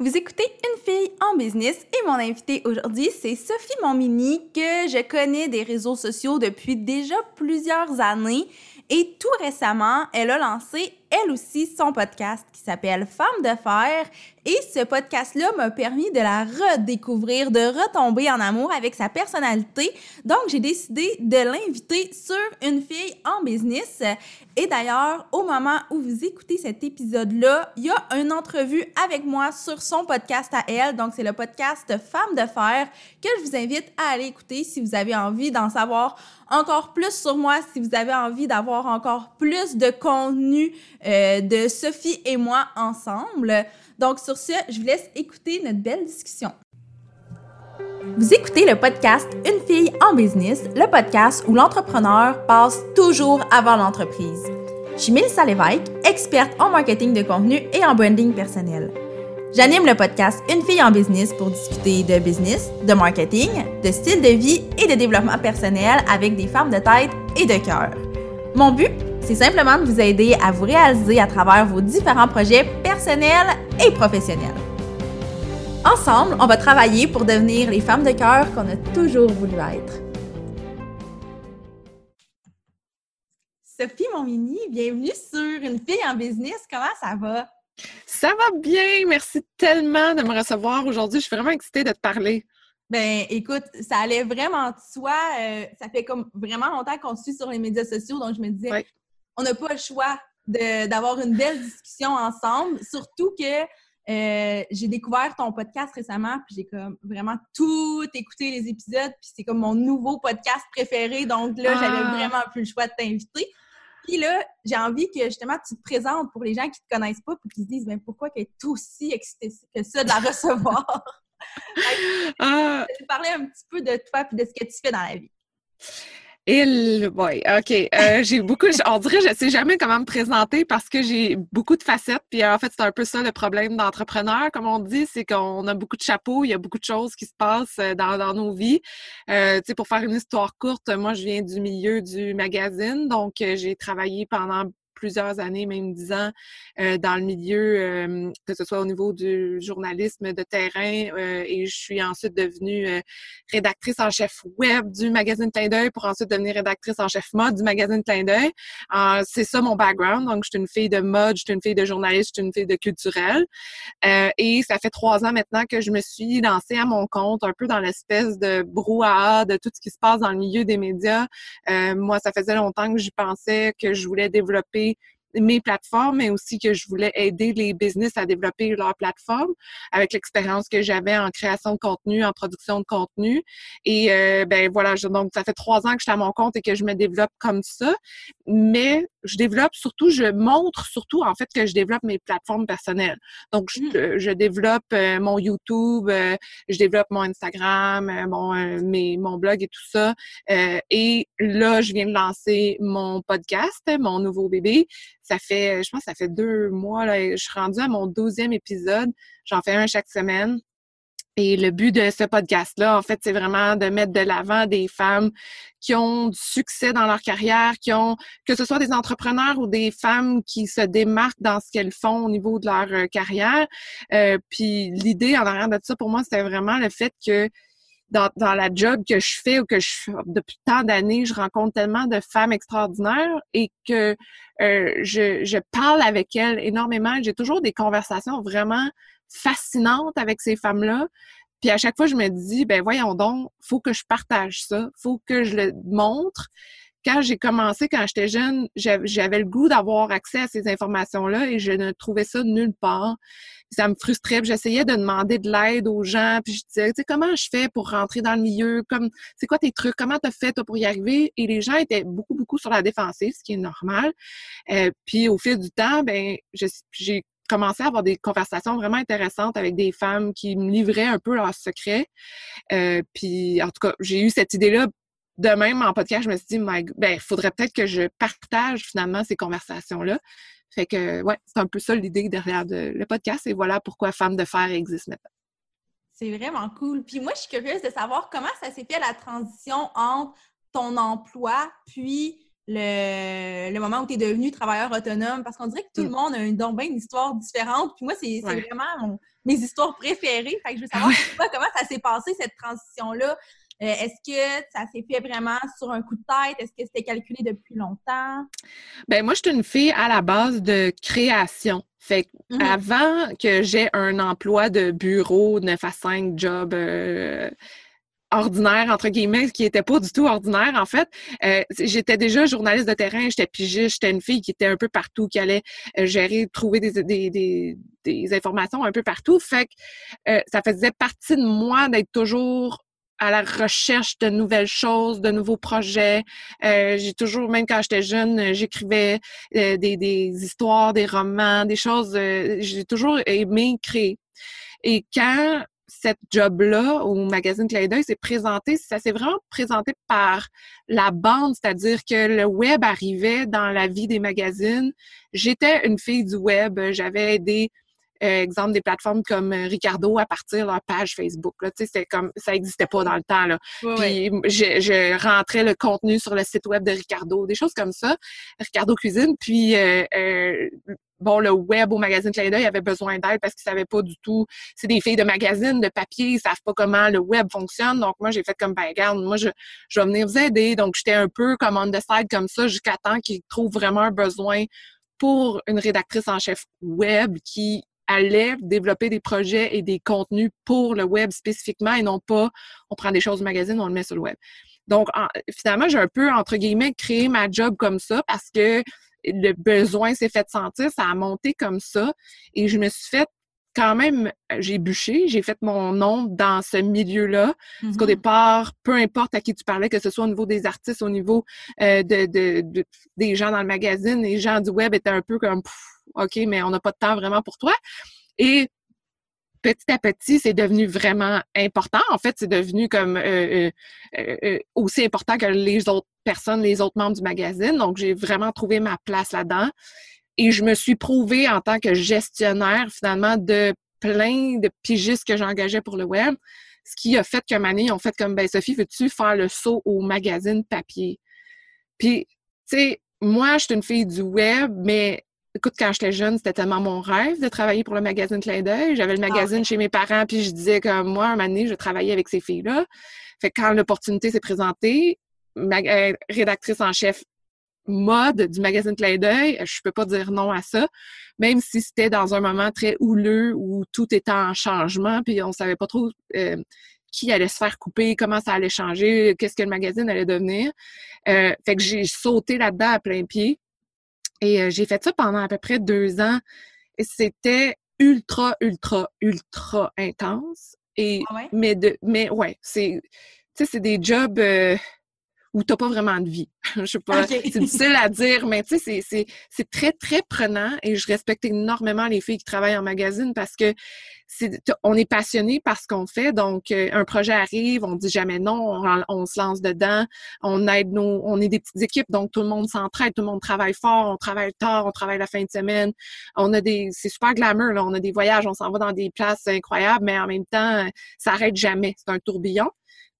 Vous écoutez Une fille en business et mon invité aujourd'hui, c'est Sophie Montmini que je connais des réseaux sociaux depuis déjà plusieurs années et tout récemment, elle a lancé elle aussi son podcast qui s'appelle Femme de fer et ce podcast-là m'a permis de la redécouvrir, de retomber en amour avec sa personnalité. Donc, j'ai décidé de l'inviter sur Une fille en business. Et d'ailleurs, au moment où vous écoutez cet épisode-là, il y a une entrevue avec moi sur son podcast à elle. Donc, c'est le podcast Femme de fer que je vous invite à aller écouter si vous avez envie d'en savoir encore plus sur moi, si vous avez envie d'avoir encore plus de contenu euh, de Sophie et moi ensemble. Donc, sur ce, je vous laisse écouter notre belle discussion. Vous écoutez le podcast Une fille en business, le podcast où l'entrepreneur passe toujours avant l'entreprise. Je suis Mélissa Lévesque, experte en marketing de contenu et en branding personnel. J'anime le podcast Une fille en business pour discuter de business, de marketing, de style de vie et de développement personnel avec des femmes de tête et de cœur. Mon but, c'est simplement de vous aider à vous réaliser à travers vos différents projets personnels et professionnels. Ensemble, on va travailler pour devenir les femmes de cœur qu'on a toujours voulu être. Sophie Montmini, bienvenue sur Une fille en business. Comment ça va? Ça va bien. Merci tellement de me recevoir aujourd'hui. Je suis vraiment excitée de te parler. Ben, écoute, ça allait vraiment de soi. Euh, ça fait comme vraiment longtemps qu'on suit sur les médias sociaux, donc je me disais, on n'a pas le choix d'avoir une belle discussion ensemble. Surtout que euh, j'ai découvert ton podcast récemment, puis j'ai comme vraiment tout écouté les épisodes, puis c'est comme mon nouveau podcast préféré. Donc là, j'avais ah! vraiment plus le choix de t'inviter. Puis là, j'ai envie que justement tu te présentes pour les gens qui te connaissent pas, pour qu'ils se disent, ben pourquoi tu es aussi excitée que ça de la recevoir? ah. Je vais te parler un petit peu de toi et de ce que tu fais dans la vie. Il, oui, OK. Euh, j'ai beaucoup, on dirait, je sais jamais comment me présenter parce que j'ai beaucoup de facettes. Puis en fait, c'est un peu ça le problème d'entrepreneur, comme on dit, c'est qu'on a beaucoup de chapeaux, il y a beaucoup de choses qui se passent euh, dans, dans nos vies. Euh, tu sais, pour faire une histoire courte, moi, je viens du milieu du magazine, donc euh, j'ai travaillé pendant plusieurs années, même dix ans, euh, dans le milieu, euh, que ce soit au niveau du journalisme de terrain. Euh, et je suis ensuite devenue rédactrice en chef web du magazine Clin d'œil pour ensuite devenir rédactrice en chef mode du magazine Clin d'œil. c'est ça mon background. Donc, je suis une fille de mode, je suis une fille de journaliste, je suis une fille de culturel. et ça fait trois ans maintenant que je me suis lancée à mon compte, un peu dans l'espèce de brouhaha de tout ce qui se passe dans le milieu des médias. moi, ça faisait longtemps que j'y pensais, que je voulais développer mes plateformes, mais aussi que je voulais aider les business à développer leur plateforme avec l'expérience que j'avais en création de contenu, en production de contenu. Et euh, ben voilà, donc ça fait trois ans que je suis à mon compte et que je me développe comme ça. Mais je développe surtout, je montre surtout en fait que je développe mes plateformes personnelles. Donc je, mmh. je développe euh, mon YouTube, euh, je développe mon Instagram, mon mes, mon blog et tout ça. et là, je viens de lancer mon podcast, mon nouveau bébé. Ça fait, je pense, ça fait deux mois. Là, je suis rendue à mon douzième épisode. J'en fais un chaque semaine. Et le but de ce podcast-là, en fait, c'est vraiment de mettre de l'avant des femmes qui ont du succès dans leur carrière, qui ont, que ce soit des entrepreneurs ou des femmes qui se démarquent dans ce qu'elles font au niveau de leur euh, carrière. Euh, puis l'idée en arrière de ça, pour moi, c'était vraiment le fait que dans, dans, la job que je fais ou que je depuis tant d'années, je rencontre tellement de femmes extraordinaires et que euh, je, je parle avec elles énormément. J'ai toujours des conversations vraiment fascinantes avec ces femmes-là. Puis à chaque fois, je me dis, ben voyons donc, faut que je partage ça, faut que je le montre quand j'ai commencé, quand j'étais jeune, j'avais le goût d'avoir accès à ces informations-là et je ne trouvais ça nulle part. Ça me frustrait. J'essayais de demander de l'aide aux gens. Puis je disais, tu sais, comment je fais pour rentrer dans le milieu? Comme, c'est quoi tes trucs? Comment t'as fait toi, pour y arriver? Et les gens étaient beaucoup, beaucoup sur la défensive, ce qui est normal. Euh, puis au fil du temps, ben, j'ai commencé à avoir des conversations vraiment intéressantes avec des femmes qui me livraient un peu leurs secrets. Euh, puis en tout cas, j'ai eu cette idée-là de même, en podcast, je me suis dit, ben, il faudrait peut-être que je partage finalement ces conversations-là. Fait que, ouais, c'est un peu ça l'idée derrière le podcast. Et voilà pourquoi Femme de fer existe maintenant. C'est vraiment cool. Puis moi, je suis curieuse de savoir comment ça s'est fait la transition entre ton emploi puis le, moment où tu es devenu travailleur autonome? Parce qu'on dirait que tout le mm. monde a une, donc une histoire différente. Puis moi, c'est vraiment mes histoires préférées. Fait que je veux savoir comment ça s'est passé, cette transition-là. Euh, est-ce que ça s'est fait vraiment sur un coup de tête? Est-ce que c'était calculé depuis longtemps? Ben moi, je suis une fille à la base de création. Fait mmh avant que j'ai un emploi de bureau 9 à 5 job euh, ordinaire, entre guillemets, qui n'était pas du tout ordinaire, en fait. Euh, j'étais déjà journaliste de terrain, j'étais pigiste, j'étais une fille qui était un peu partout, qui allait gérer, trouver des, des, des, informations un peu partout. Fait que ça faisait partie de moi d'être toujours à la recherche de nouvelles choses, de nouveaux projets. Euh, j'ai toujours, même quand j'étais jeune, euh, j'écrivais euh, des, des, histoires, des romans, des choses. j'ai toujours aimé créer. Et quand cette job-là au magazine d'œil s'est présenté, ça s'est vraiment présenté par la bande, c'est-à-dire que le web arrivait dans la vie des magazines. J'étais une fille du web, j'avais aidé euh, exemple, des plateformes comme euh, Ricardo à partir de leur page Facebook. Là, c'était comme ça n'existait pas dans le temps. Là. Puis Je, rentrais le contenu sur le site web de Ricardo, des choses comme ça. Ricardo Cuisine. Puis euh, bon, le web au magazine Clin d'œil avait besoin d'aide parce qu'ils savaient pas du tout. C'est des filles de magazine, de papier, ils savent pas comment le web fonctionne. Donc, moi, j'ai fait comme, ben, regarde, moi, je, je vais venir vous aider. Donc, j'étais un peu comme on the side comme ça jusqu'à temps qu'ils trouvent vraiment un besoin pour une rédactrice en chef web qui allait développer des projets et des contenus pour le web spécifiquement et non pas on prend des choses du magazine, on le met sur le web. Donc, finalement, j'ai un peu, entre guillemets, créé ma job comme ça parce que le besoin s'est fait sentir, ça a monté comme ça et je me suis fait quand même, j'ai bûché, j'ai fait mon nom dans ce milieu-là. Parce qu'au mm-hmm. départ, peu importe à qui tu parlais, que ce soit au niveau des artistes, au niveau euh, de, des gens dans le magazine, les gens du web étaient un peu comme OK, mais on n'a pas de temps vraiment pour toi. Et petit à petit, c'est devenu vraiment important. En fait, c'est devenu comme euh, euh, euh, aussi important que les autres personnes, les autres membres du magazine. Donc, j'ai vraiment trouvé ma place là-dedans. Et je me suis prouvée en tant que gestionnaire, finalement, de plein de pigistes que j'engageais pour le web. Ce qui a fait que année, ils ont fait comme, ben Sophie, veux-tu faire le saut au magazine papier? Puis, tu sais, moi, je suis une fille du web, mais écoute, quand j'étais jeune, c'était tellement mon rêve de travailler pour le magazine Clin d'œil. J'avais le ah, magazine chez mes parents, puis je disais que moi, un moment donné, je travaillais avec ces filles-là. Fait que quand l'opportunité s'est présentée, ma, euh, rédactrice en chef mode du magazine Clin d'œil, je peux pas dire non à ça, même si c'était dans un moment très houleux où tout était en changement, puis on savait pas trop euh, qui allait se faire couper, comment ça allait changer, qu'est-ce que le magazine allait devenir. Euh, fait que j'ai sauté là-dedans à plein pied. Et euh, j'ai fait ça pendant à peu près deux ans. Et c'était ultra, ultra, ultra intense. Et, ah mais, de, mais ouais, c'est, c'est des jobs euh, où tu n'as pas vraiment de vie. je sais pas, c'est difficile à dire, mais tu sais, c'est très, très prenant et je respecte énormément les filles qui travaillent en magazine parce que on est passionné par ce qu'on fait. Donc, euh, un projet arrive, on dit jamais non, on, se lance dedans, on aide nos, on est des petites équipes, donc tout le monde s'entraide, tout le monde travaille fort, on travaille tard, on travaille la fin de semaine. On a des, c'est super glamour, là, on a des voyages, on s'en va dans des places incroyables, mais en même temps, ça arrête jamais. C'est un tourbillon.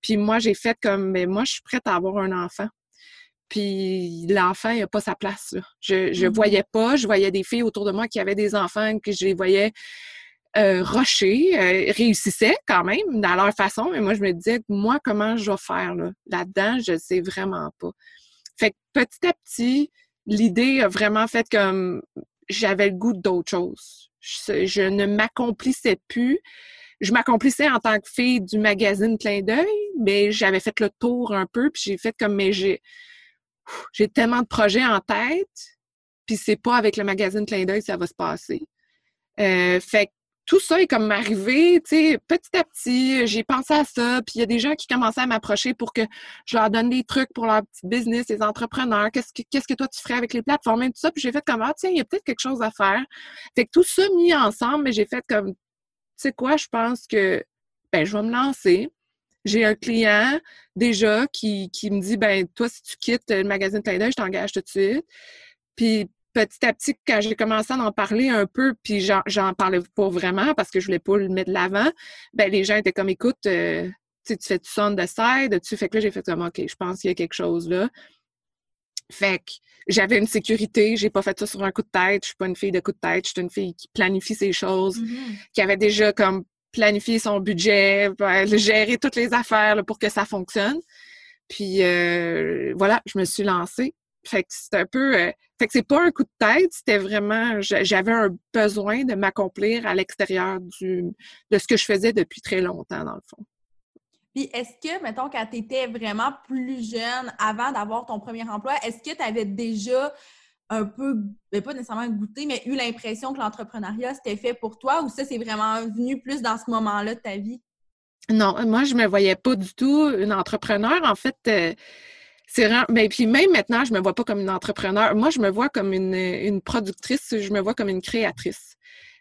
Puis moi, j'ai fait comme, mais moi, je suis prête à avoir un enfant. Puis l'enfant, il n'a pas sa place. Je ne mmh voyais pas, je voyais des filles autour de moi qui avaient des enfants, que je les voyais euh, rocher, euh, réussissaient quand même dans leur façon, mais moi, je me disais, moi, comment je vais faire là? là-dedans? je ne sais vraiment pas. Fait que petit à petit, l'idée a vraiment fait comme j'avais le goût d'autre chose. Je, ne m'accomplissais plus. Je m'accomplissais en tant que fille du magazine Clin d'œil, mais j'avais fait le tour un peu, puis j'ai fait comme, mais j'ai, j'ai tellement de projets en tête, puis c'est pas avec le magazine Clin d'œil que ça va se passer. Euh, fait tout ça est comme arrivé, tu sais, petit à petit, j'ai pensé à ça, puis il y a des gens qui commençaient à m'approcher pour que je leur donne des trucs pour leur petit business, les entrepreneurs, qu'est-ce que, qu'est-ce que toi tu ferais avec les plateformes et tout ça, puis j'ai fait comme, ah tiens, il y a peut-être quelque chose à faire. Fait que tout ça mis ensemble, mais j'ai fait comme, sais quoi, je pense que, ben, je vais me lancer. J'ai un client déjà qui, me dit, ben, toi, si tu quittes le magazine Clin je t'engage tout de suite. Puis petit à petit, quand j'ai commencé à en parler un peu, puis j'en parlais pas vraiment parce que je voulais pas le mettre de l'avant, ben les gens étaient comme, écoute, euh, tu fais du son de side, tu fais que là, j'ai fait comme, OK, je pense qu'il y a quelque chose là. Fait que j'avais une sécurité, j'ai pas fait ça sur un coup de tête, je suis pas une fille de coup de tête, je suis une fille qui planifie ses choses, Mhm. qui avait déjà comme planifié son budget, ben, gérer toutes les affaires là, pour que ça fonctionne. Puis euh, voilà, je me suis lancée. Fait que c'est un peu. euh, fait que c'est pas un coup de tête, c'était vraiment. j'a- J'avais un besoin de m'accomplir à l'extérieur du de ce que je faisais depuis très longtemps, dans le fond. Puis est-ce que, mettons, quand tu étais vraiment plus jeune, avant d'avoir ton premier emploi, est-ce que tu avais déjà un peu, ben, pas nécessairement goûté, mais eu l'impression que l'entrepreneuriat c'était fait pour toi ou ça c'est vraiment venu plus dans ce moment-là de ta vie? Non, moi, je me voyais pas du tout une entrepreneur. En fait, euh, c'est vraiment. Mais puis même maintenant, je me vois pas comme une entrepreneur. Moi, je me vois comme une, une productrice, je me vois comme une créatrice.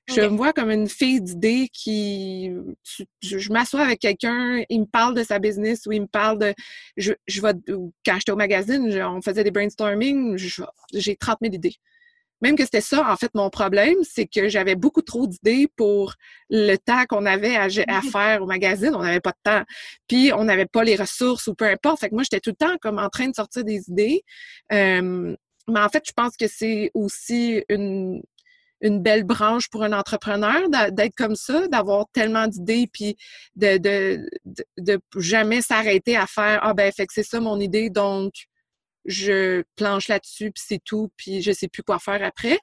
Je me vois comme une fille d'idées qui. tu- je je m'assois avec quelqu'un, il me parle de sa business ou il me parle de. Je, je vais, quand j'étais au magazine, je- on faisait des brainstorming, j'ai 30 000 idées. Même que c'était ça, en fait, mon problème, c'est que j'avais beaucoup trop d'idées pour le temps qu'on avait à, à faire au magazine. On n'avait pas de temps. Puis, on n'avait pas les ressources ou peu importe. Fait que moi, j'étais tout le temps comme en train de sortir des idées. Euh, mais en fait, je pense que c'est aussi une, une belle branche pour un entrepreneur d'être comme ça, d'avoir tellement d'idées, puis de, de, de, de jamais s'arrêter à faire Ah ben, fait que c'est ça mon idée, donc je planche là-dessus, puis c'est tout, puis je sais plus quoi faire après.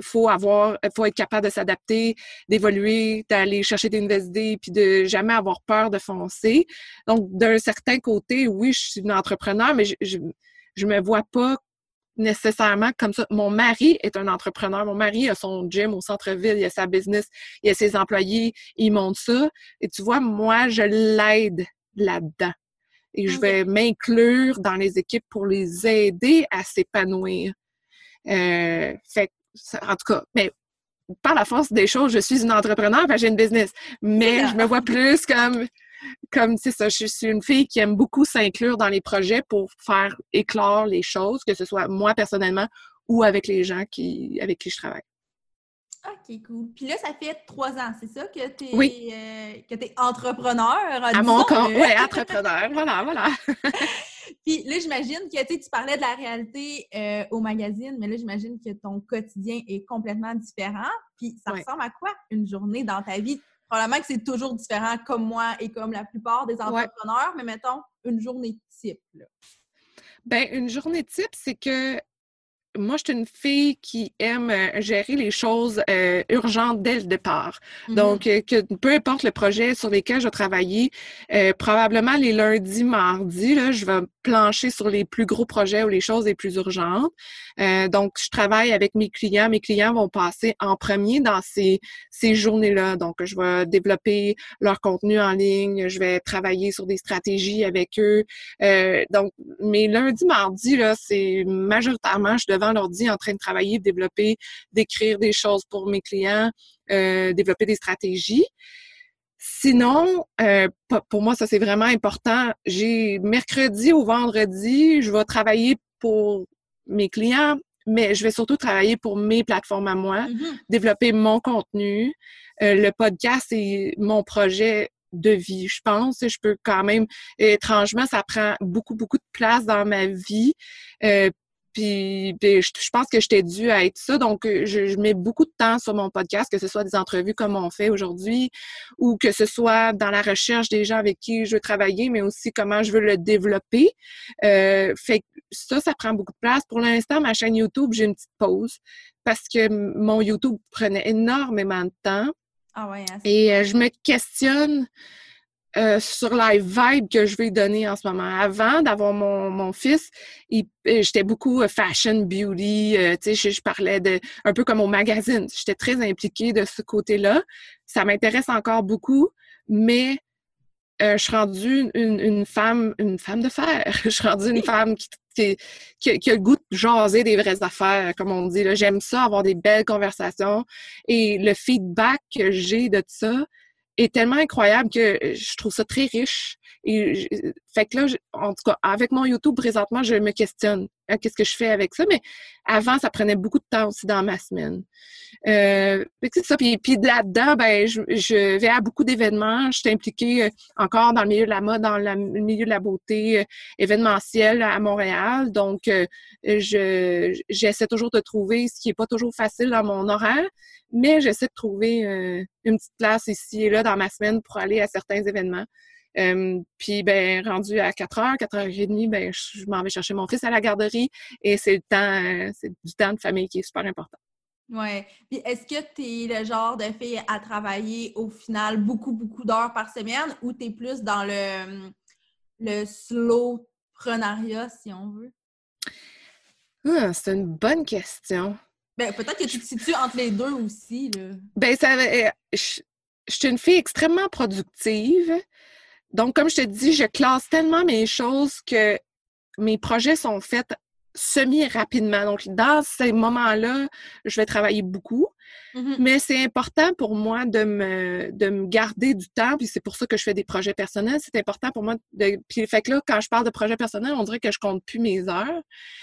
Faut avoir, faut être capable de s'adapter, d'évoluer, d'aller chercher des nouvelles idées, puis de jamais avoir peur de foncer. Donc, d'un certain côté, oui, je suis une entrepreneur, mais je, je, je me vois pas nécessairement comme ça. Mon mari est un entrepreneur. Mon mari a son gym au centre-ville, il a sa business, il a ses employés, il monte ça. Et tu vois, moi, je l'aide là-dedans. Et je Ok. vais m'inclure dans les équipes pour les aider à s'épanouir. Euh, fait en tout cas, mais par la force des choses, je suis une entrepreneur, j'ai une business. Mais je me vois plus comme, comme c'est ça, je suis une fille qui aime beaucoup s'inclure dans les projets pour faire éclore les choses, que ce soit moi personnellement ou avec les gens qui, avec qui je travaille. OK, cool. Puis là, ça fait trois ans, c'est ça, que tu es, Oui. que t'es entrepreneur? À mon compte, ouais, entrepreneur, voilà, voilà. Puis là, j'imagine que tu parlais de la réalité euh, au magazine, mais là, j'imagine que ton quotidien est complètement différent. Puis ça ressemble à quoi une journée dans ta vie? Probablement que c'est toujours différent comme moi et comme la plupart des entrepreneurs, mais mettons une journée type. Là. Ben, une journée type, c'est que moi, je suis une fille qui aime euh, gérer les choses euh, urgentes dès le départ. Mhm. Donc, euh, que peu importe le projet sur lequel je vais travailler, probablement les lundis, mardis, là, je vais plancher sur les plus gros projets ou les choses les plus urgentes. Euh, donc, je travaille avec mes clients. Mes clients vont passer en premier dans ces, ces journées-là. Donc, je vais développer leur contenu en ligne, je vais travailler sur des stratégies avec eux. Euh, donc, mes lundis, mardis, là, c'est majoritairement, je suis devant l'ordi en train de travailler, de développer, d'écrire des choses pour mes clients, euh, développer des stratégies. Sinon, euh, pour moi, ça c'est vraiment important. J'ai mercredi au vendredi, je vais travailler pour mes clients, mais je vais surtout travailler pour mes plateformes à moi, Mhm. développer mon contenu. Euh, le podcast, c'est mon projet de vie, je pense. Je peux quand même, étrangement, ça prend beaucoup, beaucoup de place dans ma vie. Euh, puis, puis je, je pense que j'étais due à être ça. Donc, euh, je, je mets beaucoup de temps sur mon podcast, que ce soit des entrevues comme on fait aujourd'hui, ou que ce soit dans la recherche des gens avec qui je veux travailler, mais aussi comment je veux le développer. Euh, fait que ça, ça prend beaucoup de place. Pour l'instant, ma chaîne YouTube, j'ai une petite pause parce que mon YouTube prenait énormément de temps. Ah ouais, hein, Et euh, je me questionne euh, sur la vibe que je vais donner en ce moment. Avant d'avoir mon, mon fils, il- euh, j'étais beaucoup euh, fashion, beauty, euh, tu sais, je, je parlais de un peu comme au magazine. J'étais très impliquée de ce côté-là. Ça m'intéresse encore beaucoup, mais euh, je suis rendue une, une femme, une femme de fer. je suis rendue une femme qui, qui, qui, qui a le goût de jaser des vraies affaires, comme on dit. J'aime ça, avoir des belles conversations. Et le feedback que j'ai de ça est tellement incroyable que je trouve ça très riche. Et je- fait que là, en tout cas, avec mon YouTube, présentement, je me questionne hein, qu'est-ce que je fais avec ça, mais avant, ça prenait beaucoup de temps aussi dans ma semaine. Euh, c'est ça. Puis, puis là-dedans, ben, je, vais à beaucoup d'événements. Je suis impliquée euh, encore dans le milieu de la mode, dans le milieu de la beauté euh, événementielle à Montréal. Donc, je j'essaie toujours de trouver ce qui est pas toujours facile dans mon horaire, mais j'essaie de trouver une petite place ici et là dans ma semaine pour aller à certains événements. Puis, ben, rendu à 4 heures, 4 heures et demie, ben, je, m'en vais chercher mon fils à la garderie et c'est le temps, c'est du temps de famille qui est super important. Ouais. Puis est-ce que tu es le genre de fille à travailler au final beaucoup, beaucoup d'heures par semaine ou tu es plus dans le, le slow prenariat, si on veut? Ah, c'est une bonne question. Ben, peut-être que tu te situes entre les deux aussi. Là. Ben, ça, euh, je, je suis une fille extrêmement productive. Donc, comme je te dis, je classe tellement mes choses que mes projets sont faits semi-rapidement. Donc, dans ces moments-là, je vais travailler beaucoup. Mm-hmm. Mais c'est important pour moi de me, de me garder du temps, puis c'est pour ça que je fais des projets personnels. C'est important pour moi de. Puis fait que là, quand je parle de projets personnels, on dirait que je compte plus mes heures.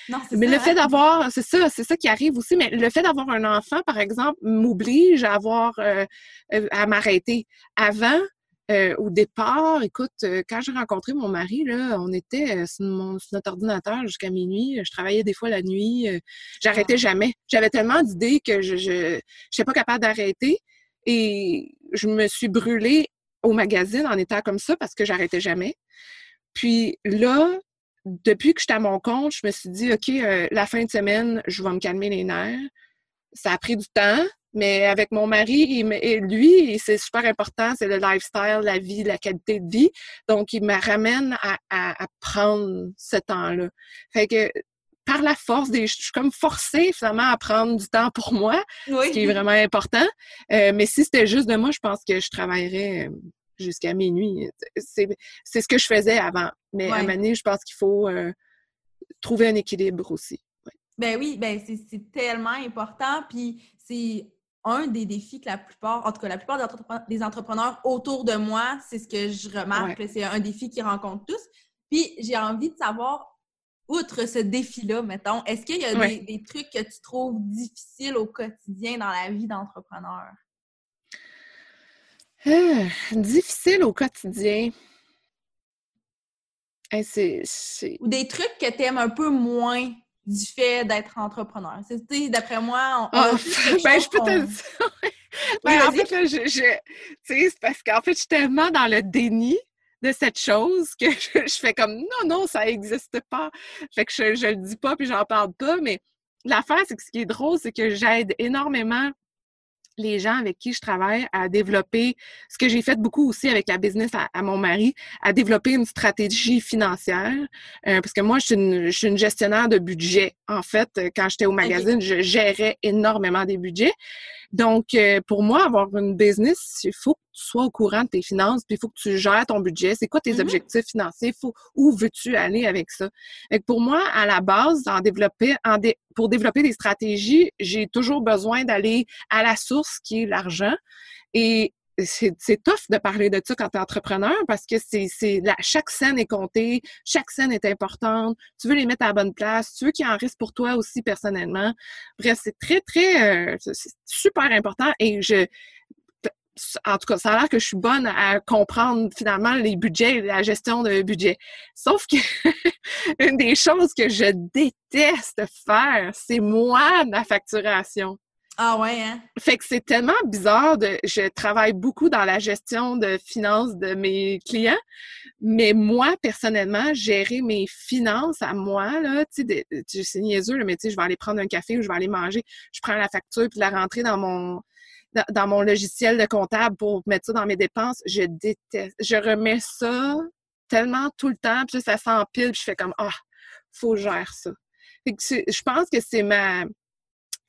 Non, mais le fait hein? d'avoir, c'est ça, c'est ça qui arrive aussi. Mais le fait d'avoir un enfant, par exemple, m'oblige à avoir euh, euh, à m'arrêter. Avant, euh, au départ, écoute, euh, quand j'ai rencontré mon mari, là, on était euh, sur, mon, notre ordinateur jusqu'à minuit. Je travaillais des fois la nuit. J'arrêtais ah. jamais. J'avais tellement d'idées que je n'étais pas capable d'arrêter. Et je me suis brûlée au magazine en étant comme ça parce que j'arrêtais jamais. Puis là, depuis que j'étais à mon compte, je me suis dit, OK, la fin de semaine, je vais me calmer les nerfs. Ça a pris du temps. Mais avec mon mari, et lui, c'est super important, c'est le lifestyle, la vie, la qualité de vie. Donc, il me ramène à, prendre ce temps-là. Fait que par la force des je suis comme forcée finalement à prendre du temps pour moi, ce qui est vraiment important. Euh, mais si c'était juste de moi, je pense que je travaillerais euh, jusqu'à minuit. C'est ce que je faisais avant. Mais à un moment je pense qu'il faut euh, trouver un équilibre aussi. Ben oui, ben c'est tellement important. Puis c'est un des défis que la plupart, en tout cas la plupart des entrepreneurs autour de moi, c'est ce que je remarque, c'est un défi qu'ils rencontrent tous. Puis j'ai envie de savoir, outre ce défi-là, mettons, est-ce qu'il y a des, trucs que tu trouves difficiles au quotidien dans la vie d'entrepreneur? Ah, difficile au quotidien. Ou des trucs que tu aimes un peu moins? Du fait d'être entrepreneur. D'après moi, on, ah, ben, je peux te dire. ben, en fait, là, je, je c'est parce qu'en fait, je suis tellement dans le déni de cette chose que je, fais comme non, non, ça n'existe pas. Fait que je, je le dis pas puis j'en parle pas, mais l'affaire, c'est que ce qui est drôle, c'est que j'aide énormément les gens avec qui je travaille à développer, ce que j'ai fait beaucoup aussi avec la business à, mon mari, à développer une stratégie financière. Euh, parce que moi, je suis, une, je suis, une, gestionnaire de budget. En fait, quand j'étais au magazine, je gérais énormément des budgets. Donc, euh, pour moi, avoir une business, il faut que sois au courant de tes finances, puis il faut que tu gères ton budget. C'est quoi tes mm-hmm. objectifs financiers? Faut, où veux-tu aller avec ça? Et pour moi, à la base, en développer, en pour développer des stratégies, j'ai toujours besoin d'aller à la source qui est l'argent. Et c'est tough de parler de ça quand tu es entrepreneur parce que c'est chaque scène est comptée, chaque scène est importante, tu veux les mettre à la bonne place, tu veux qu'il en reste pour toi aussi personnellement. Bref, c'est très, très euh, super important et je en tout cas, ça a l'air que je suis bonne à comprendre finalement les budgets, la gestion de budget. Sauf que une des choses que je déteste faire, c'est moi, ma facturation. Ah ouais, hein? Fait que c'est tellement bizarre de. Je travaille beaucoup dans la gestion de finances de mes clients, mais moi, personnellement, gérer mes finances à moi, là, tu sais, c'est niaiseux, mais tu sais, je vais aller prendre un café ou je vais aller manger, je prends la facture puis la rentrer dans mon dans mon logiciel de comptable pour mettre ça dans mes dépenses, je déteste. Je remets ça tellement tout le temps, puis ça s'empile, puis je fais comme Ah, faut gérer ça. Fait que je pense que c'est ma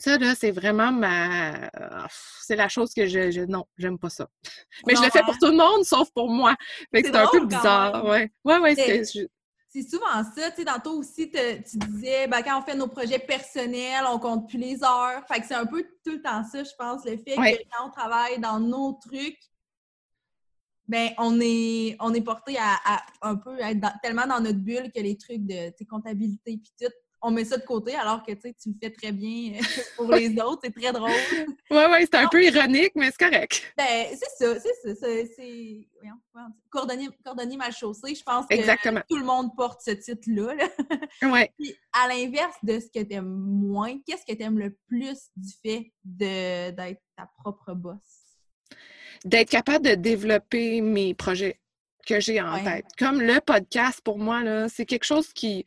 ça, là, c'est vraiment ma. C'est la chose que je. je... Non, j'aime pas ça. Mais je le fais pour tout le monde, sauf pour moi. Fait que c'est un peu bizarre. Ouais, ouais, ouais. C'est souvent ça. Tu sais, tantôt aussi, tu disais, ben, quand on fait nos projets personnels, on compte plus les heures. Fait que c'est un peu tout le temps ça, je pense, le fait que quand on travaille dans nos trucs, ben on est on est porté à, un peu être tellement dans notre bulle que les trucs de comptabilité puis tout on met ça de côté alors que tu le fais très bien euh, pour les autres. C'est très drôle. Oui, oui, c'est un peu ironique, mais c'est correct. Ben, c'est ça, c'est ça. C'est cordonnier, cordonnier mal chaussé. Je pense que tout le monde porte ce titre-là. Oui. à l'inverse de ce que tu aimes moins, qu'est-ce que tu aimes le plus du fait d'être ta propre boss? D'être capable de développer mes projets que j'ai en tête. Comme le podcast, pour moi, c'est quelque chose qui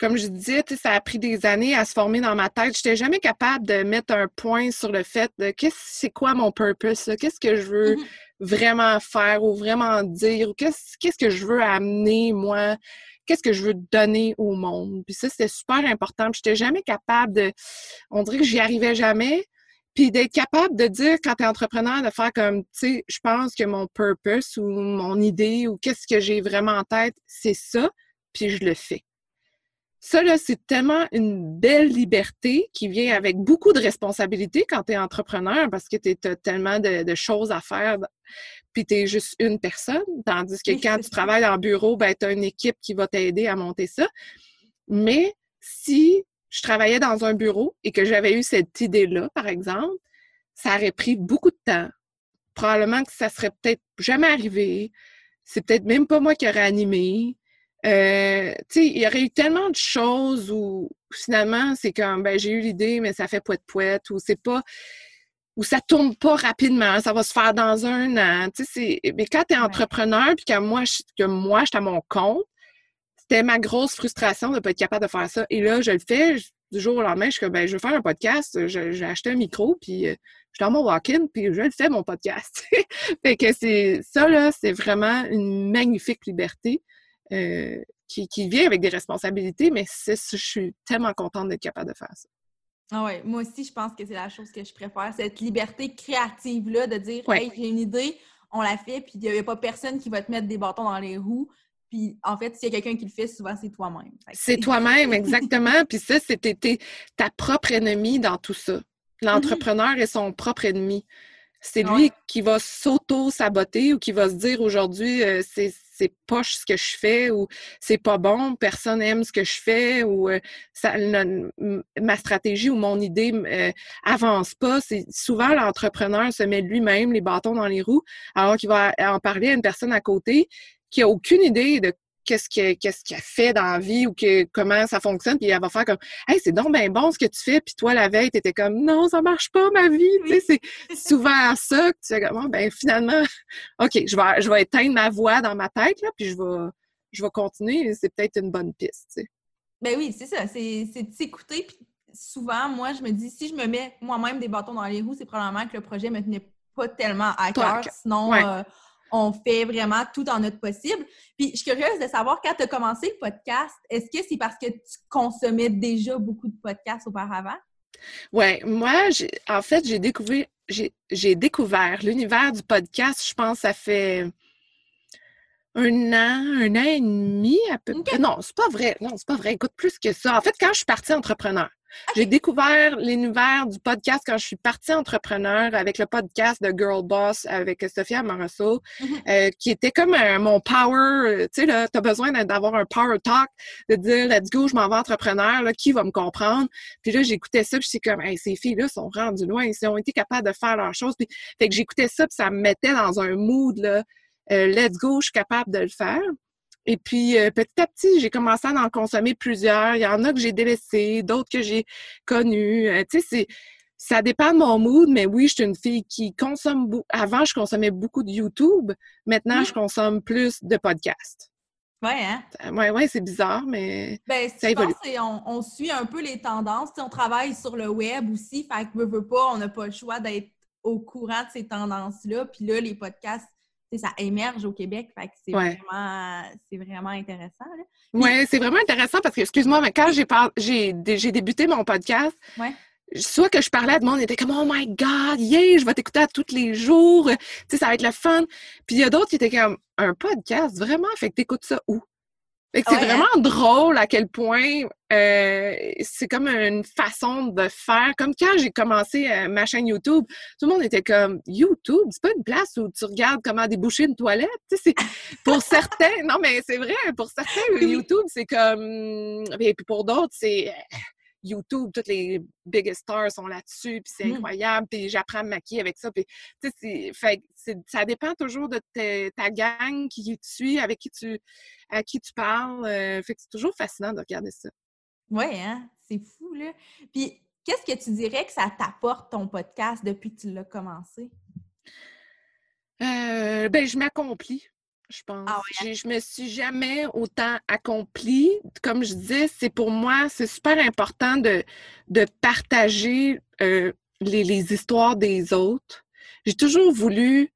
comme je disais, ça a pris des années à se former dans ma tête. Je n'étais jamais capable de mettre un point sur le fait de qu'est-ce c'est quoi mon purpose, qu'est-ce que je veux mmh vraiment faire ou vraiment dire, ou qu'est-ce que je veux amener, moi, qu'est-ce que je veux donner au monde? Puis ça, c'était super important. Je n'étais jamais capable de. On dirait que j'y arrivais jamais. Puis d'être capable de dire quand tu es entrepreneur, de faire comme, tu sais, je pense que mon purpose ou mon idée ou qu'est-ce que j'ai vraiment en tête, c'est ça, puis je le fais. Ça, là, c'est tellement une belle liberté qui vient avec beaucoup de responsabilités quand tu es entrepreneur parce que tu as tellement de, choses à faire puis tu es juste une personne. Tandis que quand tu travailles en bureau, ben, tu as une équipe qui va t'aider à monter ça. Mais si je travaillais dans un bureau et que j'avais eu cette idée-là, par exemple, ça aurait pris beaucoup de temps. Probablement que ça serait peut-être jamais arrivé. C'est peut-être même pas moi qui aurais animé. Euh, il y aurait eu tellement de choses où finalement, c'est comme, ben, j'ai eu l'idée, mais ça fait poète-poète, ou c'est pas, ou ça tourne pas rapidement, ça va se faire dans un an. Mais quand tu es entrepreneur, puis que moi, je, que moi, je suis à mon compte, c'était ma grosse frustration de ne pas être capable de faire ça. Et là, je le fais du jour au lendemain, je suis comme, ben, je veux faire un podcast, j'ai acheté un micro, puis euh, je suis dans mon walk-in, puis je le fais, mon podcast. fait que c'est ça, là, c'est vraiment une magnifique liberté. Euh, qui, vient avec des responsabilités, mais je suis tellement contente d'être capable de faire ça. Ah ouais, moi aussi, je pense que c'est la chose que je préfère, cette liberté créative-là de dire Hey, j'ai une idée, on la fait, puis il n'y a pas personne qui va te mettre des bâtons dans les roues. Puis en fait, s'il y a quelqu'un qui le fait, souvent c'est toi-même. C'est toi-même, exactement. puis ça, c'était ta propre ennemi dans tout ça. L'entrepreneur est son propre ennemi. C'est lui qui va s'auto-saboter ou qui va se dire aujourd'hui, euh, c'est c'est poche ce que je fais ou c'est pas bon, personne aime ce que je fais ou euh, ma stratégie ou mon idée euh, avance pas. C'est souvent l'entrepreneur se met lui-même les bâtons dans les roues alors qu'il va en parler à une personne à côté qui a aucune idée de qu'est-ce qu'il qu'est-ce a fait dans la vie ou que, comment ça fonctionne, puis elle va faire comme Hey, c'est donc bien bon ce que tu fais, puis toi, la veille, tu étais comme Non, ça marche pas ma vie. c'est souvent ça que tu fais comme ben finalement, OK, je vais, je vais éteindre ma voix dans ma tête, là, puis je vais, je vais continuer, c'est peut-être une bonne piste. Ben oui, c'est ça, c'est de s'écouter, puis souvent, moi, je me dis, si je me mets moi-même des bâtons dans les roues, c'est probablement que le projet me tenait pas tellement à cœur, sinon. Euh, on fait vraiment tout en notre possible. Puis je suis curieuse de savoir, quand tu as commencé le podcast, est-ce que c'est parce que tu consommais déjà beaucoup de podcasts auparavant? Oui, moi, en fait, j'ai découvert, j'ai découvert l'univers du podcast, je pense, ça fait un an, un an et demi à peu près. Non, c'est pas vrai. Non, c'est pas vrai. Écoute, plus que ça. En fait, quand je suis partie entrepreneur, j'ai découvert l'univers du podcast quand je suis partie entrepreneur avec le podcast de Girl Boss avec Sophia Marasso, mm-hmm. euh, qui était comme mon power. Euh, tu sais, là, tu as besoin d'avoir un power talk, de dire let's go, je m'en vais entrepreneur, là, qui va me comprendre? Puis là, j'écoutais ça, puis c'est comme, hey, ces filles-là sont rendues loin, ils ont été capables de faire leurs choses. Puis, fait que j'écoutais ça, puis ça me mettait dans un mood, là, euh, let's go, je suis capable de le faire. Et puis, euh, petit à petit, j'ai commencé à en consommer plusieurs. Il y en a que j'ai délaissés, d'autres que j'ai connus. Euh, tu sais, ça dépend de mon mood, mais oui, je suis une fille qui consomme beaucoup. Avant, je consommais beaucoup de YouTube. Maintenant, je consomme plus de podcasts. Oui, hein? Oui, ouais, c'est bizarre, mais ben, ça évolue. On, on, suit un peu les tendances. on travaille sur le web aussi, fait que veut, veut pas, on n'a pas le choix d'être au courant de ces tendances-là. Puis là, les podcasts ça émerge au Québec. Fait c'est vraiment, intéressant. Oui, c'est vraiment intéressant parce que, excuse-moi, mais quand j'ai, j'ai, débuté mon podcast, soit que je parlais à tout le monde, était comme Oh my God, yeah, je vais t'écouter à tous les jours, tu sais, ça va être le fun. Puis il y a d'autres qui étaient comme un podcast, vraiment, fait que t'écoutes ça où? C'est Ouais, hein? vraiment drôle à quel point euh, c'est comme une façon de faire. Comme quand j'ai commencé euh, ma chaîne YouTube, tout le monde était comme YouTube, c'est pas une place où tu regardes comment déboucher une toilette. C'est- pour certains, non mais c'est vrai, pour certains. YouTube, c'est comme. Et puis pour d'autres, c'est. YouTube, toutes les biggest stars sont là-dessus, puis c'est Mm. incroyable, puis j'apprends à me maquiller avec ça, puis tu fait ça dépend toujours de ta- ta gang qui te suit, avec qui tu, à qui tu parles. euh, fait que c'est toujours fascinant de regarder ça. Ouais, hein? C'est fou, là. Puis, qu'est-ce que tu dirais que ça t'apporte ton podcast depuis que tu l'as commencé? Euh, ben, je m'accomplis, je pense. Ah J'ai- Je me suis jamais autant accomplie. Comme je disais, c'est pour moi, c'est super important de, de partager euh, les, les histoires des autres. J'ai toujours voulu,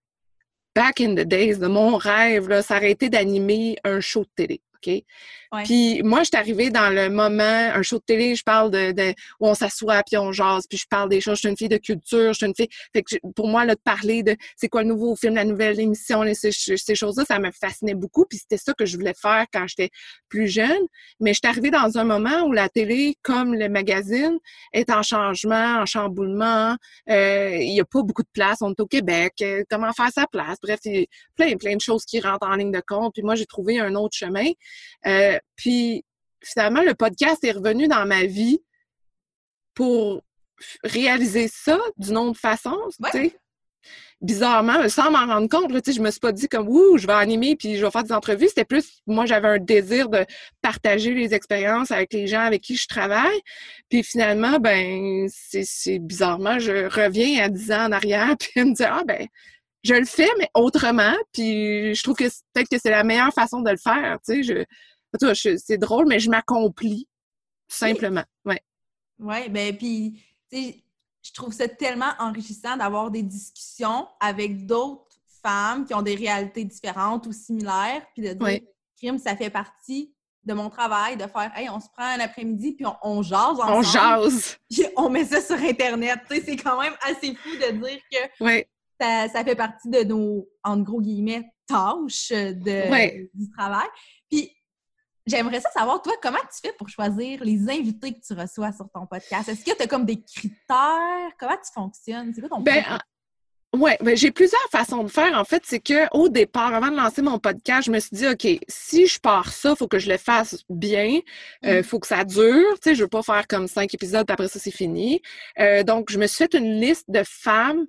back in the days, de mon rêve, là, ça aurait été d'animer un show de télé. OK? Ouais. Puis moi, je suis arrivée dans le moment, un show de télé, je parle de, de- où on s'assoit puis on jase, puis je parle des choses. Je suis une fille de culture, je suis une fille. Fait que pour moi, là, de parler de c'est quoi le nouveau film, la nouvelle émission, les- ces, choses-là, ça me fascinait beaucoup. Puis c'était ça que je voulais faire quand j'étais plus jeune. Mais je suis arrivée dans un moment où la télé, comme le magazine, est en changement, en chamboulement. Euh, Il y a pas beaucoup de place. On est au Québec. euh, comment faire sa place? Bref, il y a plein, plein de choses qui rentrent en ligne de compte. Puis moi, j'ai trouvé un autre chemin. Euh, puis finalement, le podcast est revenu dans ma vie pour réaliser ça d'une autre façon, Ouais. tu sais. Bizarrement, sans m'en rendre compte, là, je me suis pas dit comme ouh, je vais animer puis je vais faire des entrevues. C'était plus, moi, j'avais un désir de partager les expériences avec les gens avec qui je travaille. Puis finalement, ben, c'est bizarrement, je reviens à 10 ans en arrière puis je me dis ah ben, je le fais mais autrement. Puis je trouve que peut-être que c'est la meilleure façon de le faire. Tu sais, je, c'est drôle, mais je m'accomplis tout simplement. Ouais. Ouais, ben puis, tu sais, je trouve ça tellement enrichissant d'avoir des discussions avec d'autres femmes qui ont des réalités différentes ou similaires, puis de dire, crime, ça fait partie de mon travail, de faire, hey, on se prend un après-midi, puis on, on jase ensemble. On jase. puis on met ça sur Internet. Tu sais, c'est quand même assez fou de dire que ça, ça fait partie de nos, en gros guillemets, tâches de, Ouais. du travail. J'aimerais ça savoir, toi, comment tu fais pour choisir les invités que tu reçois sur ton podcast? Est-ce que tu as comme des critères? Comment tu fonctionnes? C'est quoi ton Ben? Ouais, ben, j'ai plusieurs façons de faire. En fait, c'est que au départ, avant de lancer mon podcast, je me suis dit, OK, si je pars ça, faut que je le fasse bien. Euh, Mm. faut que ça dure. Tu sais, je veux pas faire comme cinq épisodes, puis après ça, c'est fini. Euh, donc, je me suis fait une liste de femmes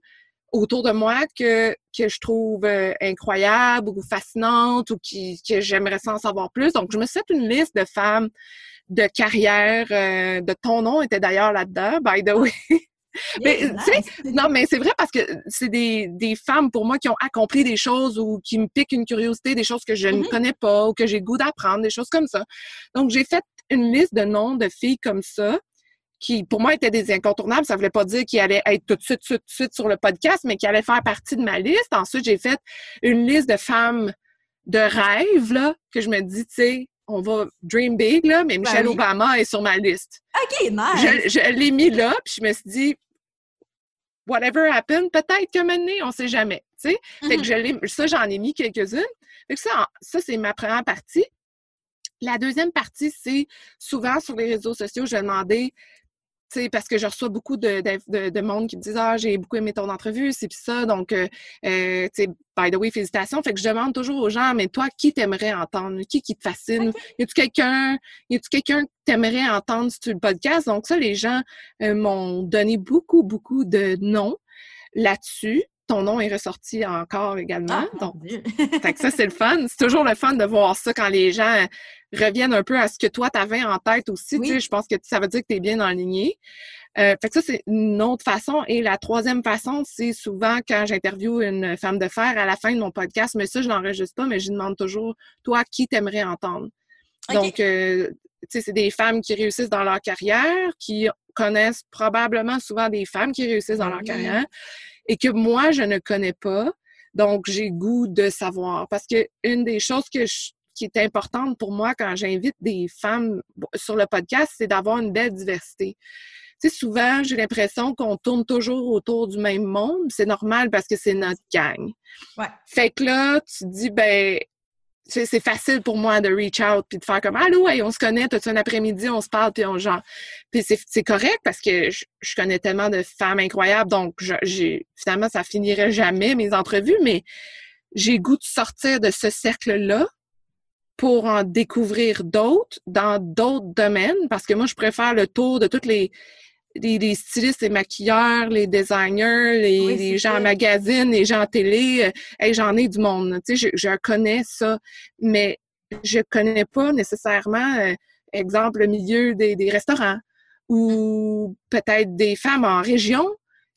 autour de moi que, que je trouve euh, incroyables ou fascinantes ou qui, que j'aimerais en savoir plus. Donc, je me suis fait une liste de femmes de carrière. euh, de ton nom était d'ailleurs là-dedans, by the way. mais, Yeah, tu sais, nice. non, mais c'est vrai parce que c'est des, des femmes pour moi qui ont accompli des choses ou qui me piquent une curiosité, des choses que je ne Mhm. connais pas ou que j'ai le goût d'apprendre, des choses comme ça. Donc, j'ai fait une liste de noms de filles comme ça qui, pour moi, étaient des incontournables. Ça voulait pas dire qu'ils allaient être tout de suite, tout de suite sur le podcast, mais qui allaient faire partie de ma liste. Ensuite, j'ai fait une liste de femmes de rêve, là, que je me dis, tu sais, on va dream big, là, mais Michelle oui. Obama est sur ma liste. OK, nice! Je, je l'ai mis là, puis je me suis dit, whatever happen, peut-être moment donné, on sait jamais. Tu sais? Fait que je l'ai, ça, j'en ai mis quelques-unes. Fait que ça, ça, c'est ma première partie. La deuxième partie, c'est souvent sur les réseaux sociaux, je vais demander, parce que je reçois beaucoup de, de, de- de monde qui me disent Ah, j'ai beaucoup aimé ton entrevue, c'est puis ça. Donc, euh, euh, tu sais, by the way, félicitations. Fait que je demande toujours aux gens, mais toi, qui t'aimerais entendre? Qui qui te fascine? Y a-tu quelqu'un, y a-tu quelqu'un que t'aimerais entendre sur le podcast? Donc, ça, les gens euh, m'ont donné beaucoup, beaucoup de noms là-dessus. Ton nom est ressorti encore également. Ah, Donc, fait que ça, c'est le fun. C'est toujours le fun de voir ça quand les gens reviennent un peu à ce que toi, tu avais en tête aussi. Oui. Tu sais, je pense que ça veut dire que tu es bien aligné. Euh, fait que ça, c'est une autre façon. Et la troisième façon, c'est souvent quand j'interviewe une femme de fer à la fin de mon podcast, mais ça, je l'enregistre pas, mais je demande toujours, toi, qui t'aimerais entendre? Donc, euh, tu sais, c'est des femmes qui réussissent dans leur carrière, qui connaissent probablement souvent des femmes qui réussissent dans leur oui. carrière et que moi, je ne connais pas. Donc, j'ai goût de savoir. Parce que une des choses que je- qui est importante pour moi quand j'invite des femmes sur le podcast, c'est d'avoir une belle diversité. Tu sais, souvent, j'ai l'impression qu'on tourne toujours autour du même monde. C'est normal parce que c'est notre gang. Ouais. Fait que là, tu te dis, ben, c'est facile pour moi de reach out puis de faire comme allô hey, on se connaît as un après-midi on se parle puis on genre puis c'est correct parce que je, connais tellement de femmes incroyables donc j'ai finalement ça finirait jamais mes entrevues mais j'ai goût de sortir de ce cercle là pour en découvrir d'autres dans d'autres domaines parce que moi je préfère le tour de toutes les les, stylistes, les maquilleurs, les designers, les, gens en magazine, les gens en télé. Euh, j'en ai du monde. Tu sais, je, connais ça, mais je connais pas nécessairement, euh, exemple, le milieu des, des restaurants ou peut-être des femmes en région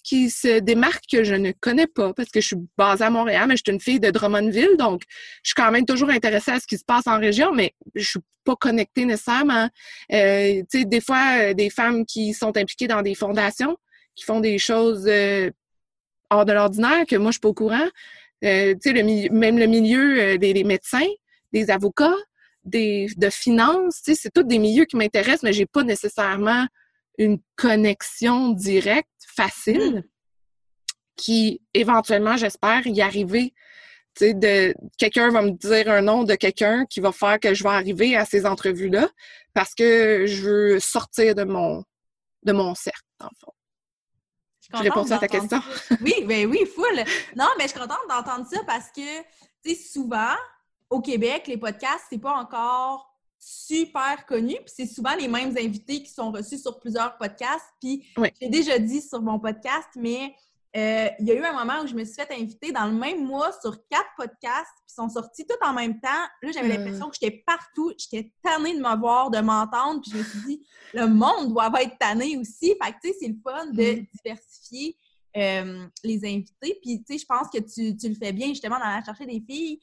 qui se démarque que je ne connais pas parce que je suis basée à Montréal, mais je suis une fille de Drummondville, donc je suis quand même toujours intéressée à ce qui se passe en région, mais je suis pas connectée nécessairement. Euh, tu sais, des fois, euh, des femmes qui sont impliquées dans des fondations, qui font des choses euh, hors de l'ordinaire que moi je suis pas au courant. Tu sais, même le milieu des, des, médecins, des avocats, des de finances, tu sais, c'est tous des milieux qui m'intéressent, mais j'ai pas nécessairement une connexion directe, facile, qui éventuellement, j'espère, y arriver. De, quelqu'un va me dire un nom de quelqu'un qui va faire que je vais arriver à ces entrevues-là parce que je veux sortir de mon, de mon cercle, dans le fond. Je, réponds à ta question. oui, ben oui, full. Non, mais je suis contente d'entendre ça parce que, tu sais, souvent, au Québec, les podcasts, c'est pas encore super connu. Puis c'est souvent les mêmes invités qui sont reçus sur plusieurs podcasts. Puis j'ai déjà dit sur mon podcast, mais euh, il y a eu un moment où je me suis fait inviter dans le même mois sur quatre podcasts, puis sont sortis tous en même temps. Là, j'avais euh. l'impression que j'étais partout. J'étais tannée de me voir, de m'entendre. Puis je me suis dit, le monde doit être tanné aussi. Fait que, tu sais, c'est le fun de mm. diversifier euh, les invités. Puis, tu sais, je pense que tu, tu, le fais bien, justement, d'aller chercher des filles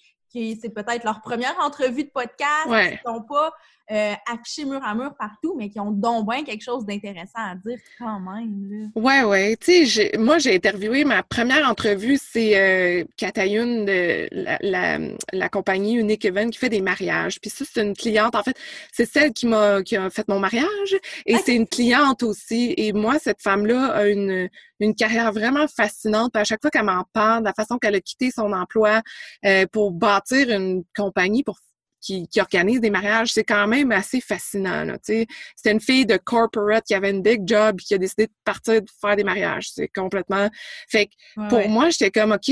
c'est peut-être leur première entrevue de podcast, qui ne sont pas euh, affichés mur à mur partout, mais qui ont donc bien quelque chose d'intéressant à dire quand même. Oui, oui. Tu sais, moi, j'ai interviewé, ma première entrevue, c'est euh, de la, la, compagnie Unique Event qui fait des mariages. Puis ça, c'est une cliente, en fait, c'est celle qui m'a qui a fait mon mariage et c'est une cliente aussi. Et moi, cette femme-là a une, une carrière vraiment fascinante. à chaque fois qu'elle m'en parle, la façon qu'elle a quitté son emploi euh, pour bâtir une compagnie pour qui, qui, organise des mariages, c'est quand même assez fascinant. C'était une fille de corporate qui avait une big job et qui a décidé de partir de faire des mariages. C'est complètement. Fait que pour moi, j'étais comme OK,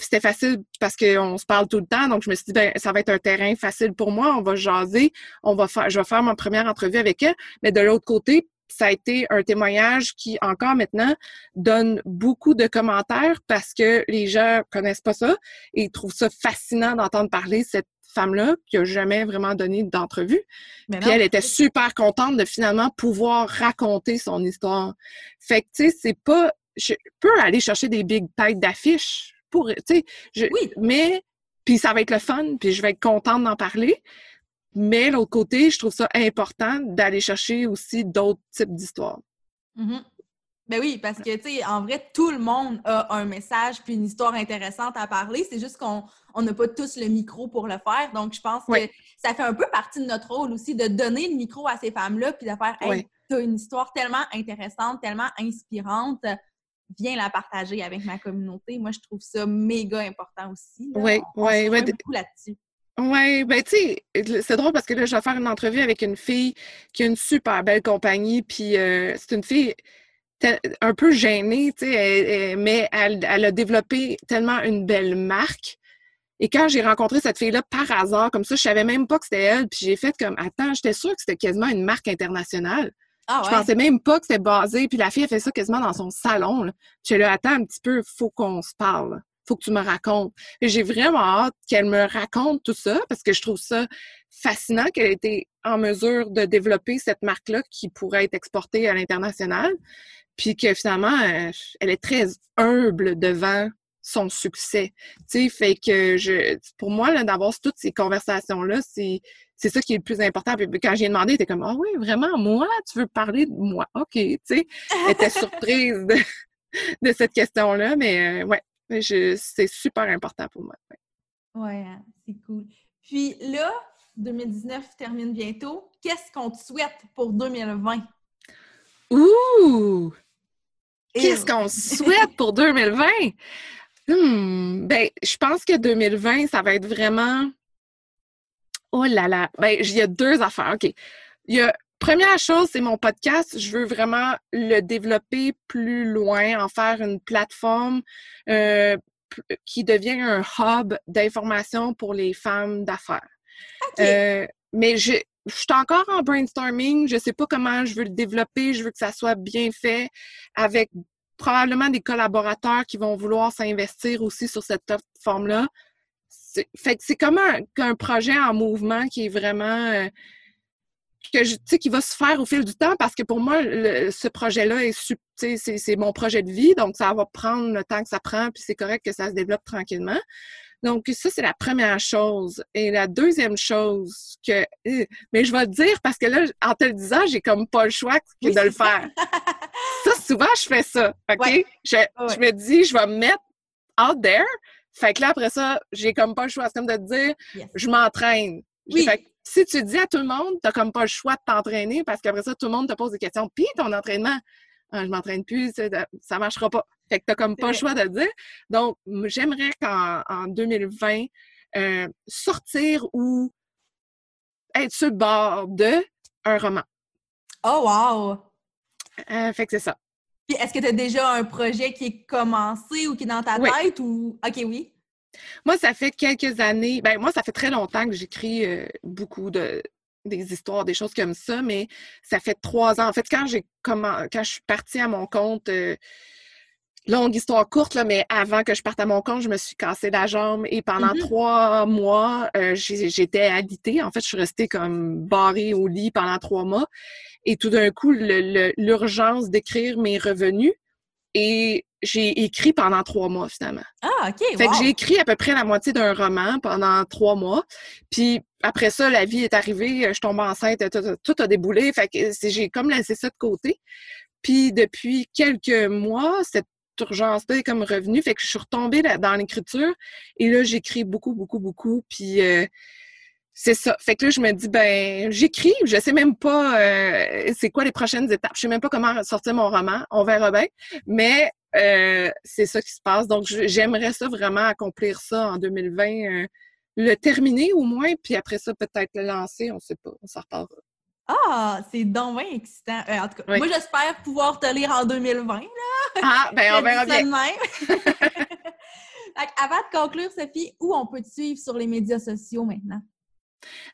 c'était facile parce qu'on se parle tout le temps. Donc, je me suis dit, ben, ça va être un terrain facile pour moi. On va jaser. On va faire, je vais faire ma première entrevue avec elle. Mais de l'autre côté, ça a été un témoignage qui, encore maintenant, donne beaucoup de commentaires parce que les gens connaissent pas ça et ils trouvent ça fascinant d'entendre parler cette femme-là qui a jamais vraiment donné d'entrevue. Puis elle était super contente de finalement pouvoir raconter son histoire. Fait que, tu sais, c'est pas... Je peux aller chercher des big têtes d'affiches pour, tu sais, oui. mais... Puis ça va être le fun, puis je vais être contente d'en parler. Mais l'autre côté, je trouve ça important d'aller chercher aussi d'autres types d'histoires. Mm-hmm. Ben oui, parce que, tu sais, en vrai, tout le monde a un message puis une histoire intéressante à parler. C'est juste qu'on n'a pas tous le micro pour le faire. Donc, je pense que ça fait un peu partie de notre rôle aussi de donner le micro à ces femmes-là puis de faire Hey, tu as une histoire tellement intéressante, tellement inspirante. Viens la partager avec ma communauté. Moi, je trouve ça méga important aussi. Oui, oui, oui. beaucoup là-dessus. Oui, ben tu sais, c'est drôle parce que là, je vais faire une entrevue avec une fille qui a une super belle compagnie, puis euh, c'est une fille un peu gênée, tu sais, mais elle, elle, a développé tellement une belle marque. Et quand j'ai rencontré cette fille-là par hasard, comme ça, je savais même pas que c'était elle, puis j'ai fait comme, attends, j'étais sûre que c'était quasiment une marque internationale. Ah Je pensais même pas que c'était basé, puis la fille a fait ça quasiment dans son salon. Là. J'ai là, attends un petit peu, faut qu'on se parle faut que tu me racontes. J'ai vraiment hâte qu'elle me raconte tout ça parce que je trouve ça fascinant qu'elle ait été en mesure de développer cette marque-là qui pourrait être exportée à l'international. Puis que finalement, euh, elle est très humble devant son succès. Tu sais, fait que je, pour moi, d'avoir toutes ces conversations-là, c'est, c'est ça qui est le plus important. Puis quand j'ai demandé, elle était comme, ah oui, vraiment, moi, tu veux parler de moi? OK, tu sais. Elle était surprise de, cette question-là, mais euh, ouais, c'est super important pour moi. Ouais, hein, c'est cool. Puis là, 2019 termine bientôt. Qu'est-ce qu'on te souhaite pour 2020? Ouh! Qu'est-ce qu'on souhaite pour 2020? Hmm, ben, je pense que 2020, ça va être vraiment Oh là là! Ben, il y a deux affaires. OK. Il y a Première chose, c'est mon podcast. Je veux vraiment le développer plus loin, en faire une plateforme euh, qui devient un hub d'information pour les femmes d'affaires. Euh, mais je, je suis encore en brainstorming. Je ne sais pas comment je veux le développer. Je veux que ça soit bien fait avec probablement des collaborateurs qui vont vouloir s'investir aussi sur cette plateforme-là. Fait que c'est comme un, projet en mouvement qui est vraiment euh, que je, qui va se faire au fil du temps parce que pour moi, ce projet-là est c'est mon projet de vie, donc ça va prendre le temps que ça prend, puis c'est correct que ça se développe tranquillement. Donc, ça, c'est la première chose. Et la deuxième chose que. Euh, mais je vais te dire, parce que là, en te le disant, j'ai comme pas le choix de le faire. ça, souvent, je fais ça. OK? Je, je, me dis, je vais me mettre out there. Fait que là, après ça, j'ai comme pas le choix. C'est comme de te dire, je m'entraîne. Oui si tu dis à tout le monde, tu n'as comme pas le choix de t'entraîner parce qu'après ça, tout le monde te pose des questions. Puis ton entraînement, ah, je m'entraîne plus, ça ne marchera pas. Fait que tu n'as comme pas le choix de le dire. Donc, j'aimerais qu'en 2020, euh, sortir ou être sur le bord de un roman. Oh, wow! Euh, fait que c'est ça. Puis, est-ce que tu as déjà un projet qui est commencé ou qui est dans ta tête ou? OK, oui. Moi, ça fait quelques années, ben moi, ça fait très longtemps que j'écris euh, beaucoup de des histoires, des choses comme ça, mais ça fait trois ans. En fait, quand j'ai comment quand je suis partie à mon compte, euh, longue histoire courte, là, mais avant que je parte à mon compte, je me suis cassé la jambe et pendant mmh trois mois, euh, j'étais alitée. En fait, je suis restée comme barrée au lit pendant trois mois. Et tout d'un coup, l'urgence d'écrire mes revenus et j'ai écrit pendant trois mois, finalement. Ah, OK. Fait que j'ai écrit à peu près la moitié d'un roman pendant trois mois. Puis après ça, la vie est arrivée, je tombe enceinte, tout, a déboulé. Fait que j'ai comme laissé ça de côté. Puis depuis quelques mois, cette urgence-là est comme revenue. Fait que je suis retombée dans l'écriture. Et là, j'écris beaucoup, beaucoup, beaucoup. Puis euh, c'est ça. Fait que là, je me dis, ben, j'écris, je sais même pas euh, c'est quoi les prochaines étapes. Je sais même pas comment sortir mon roman. On verra bien. Mais euh, c'est ça qui se passe. Donc, j'aimerais ça vraiment accomplir ça en 2020, euh, le terminer au moins, puis après ça, peut-être le lancer, on sait pas, on s'en reparlera. Ah, c'est donc bien excitant. en tout cas, moi, j'espère pouvoir te lire en 2020. Là. Ah, ben on verra bien. Avant de conclure, Sophie, où on peut te suivre sur les médias sociaux maintenant?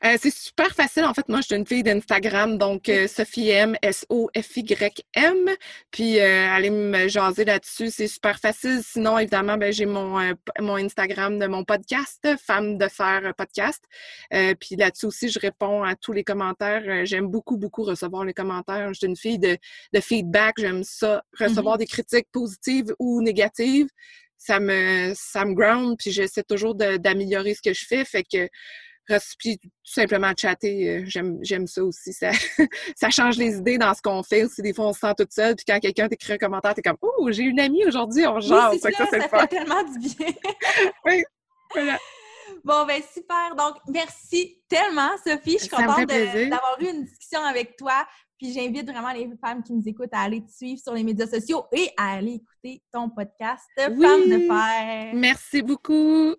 Euh, c'est super facile. En fait, moi, je suis une fille d'Instagram, donc euh, Sophie M, S-O-F-Y-M. Puis, euh, allez me jaser là-dessus, c'est super facile. Sinon, évidemment, ben, j'ai mon, mon Instagram de mon podcast, Femme de faire podcast. puis là-dessus aussi, je réponds à tous les commentaires. J'aime beaucoup, beaucoup recevoir les commentaires. Je suis une fille de, de feedback. J'aime ça, recevoir mm-hmm. des critiques positives ou négatives. Ça me, ça me ground, puis j'essaie toujours d'améliorer ce que je fais. Fait que puis tout simplement chatter, euh, j'aime ça aussi. Ça, ça change les idées dans ce qu'on fait. Aussi, des fois, on se sent toute seule. Puis quand quelqu'un t'écrit un commentaire, t'es comme Oh, j'ai une amie aujourd'hui, on jase. Oui, ça, ça, ça, fait tellement du bien. oui, voilà. Bon, ben super. Donc, merci tellement, Sophie. Je suis contente d'avoir eu une discussion avec toi. Puis j'invite vraiment les femmes qui nous écoutent à aller te suivre sur les médias sociaux et à aller écouter ton podcast Femme de Fer. Merci beaucoup.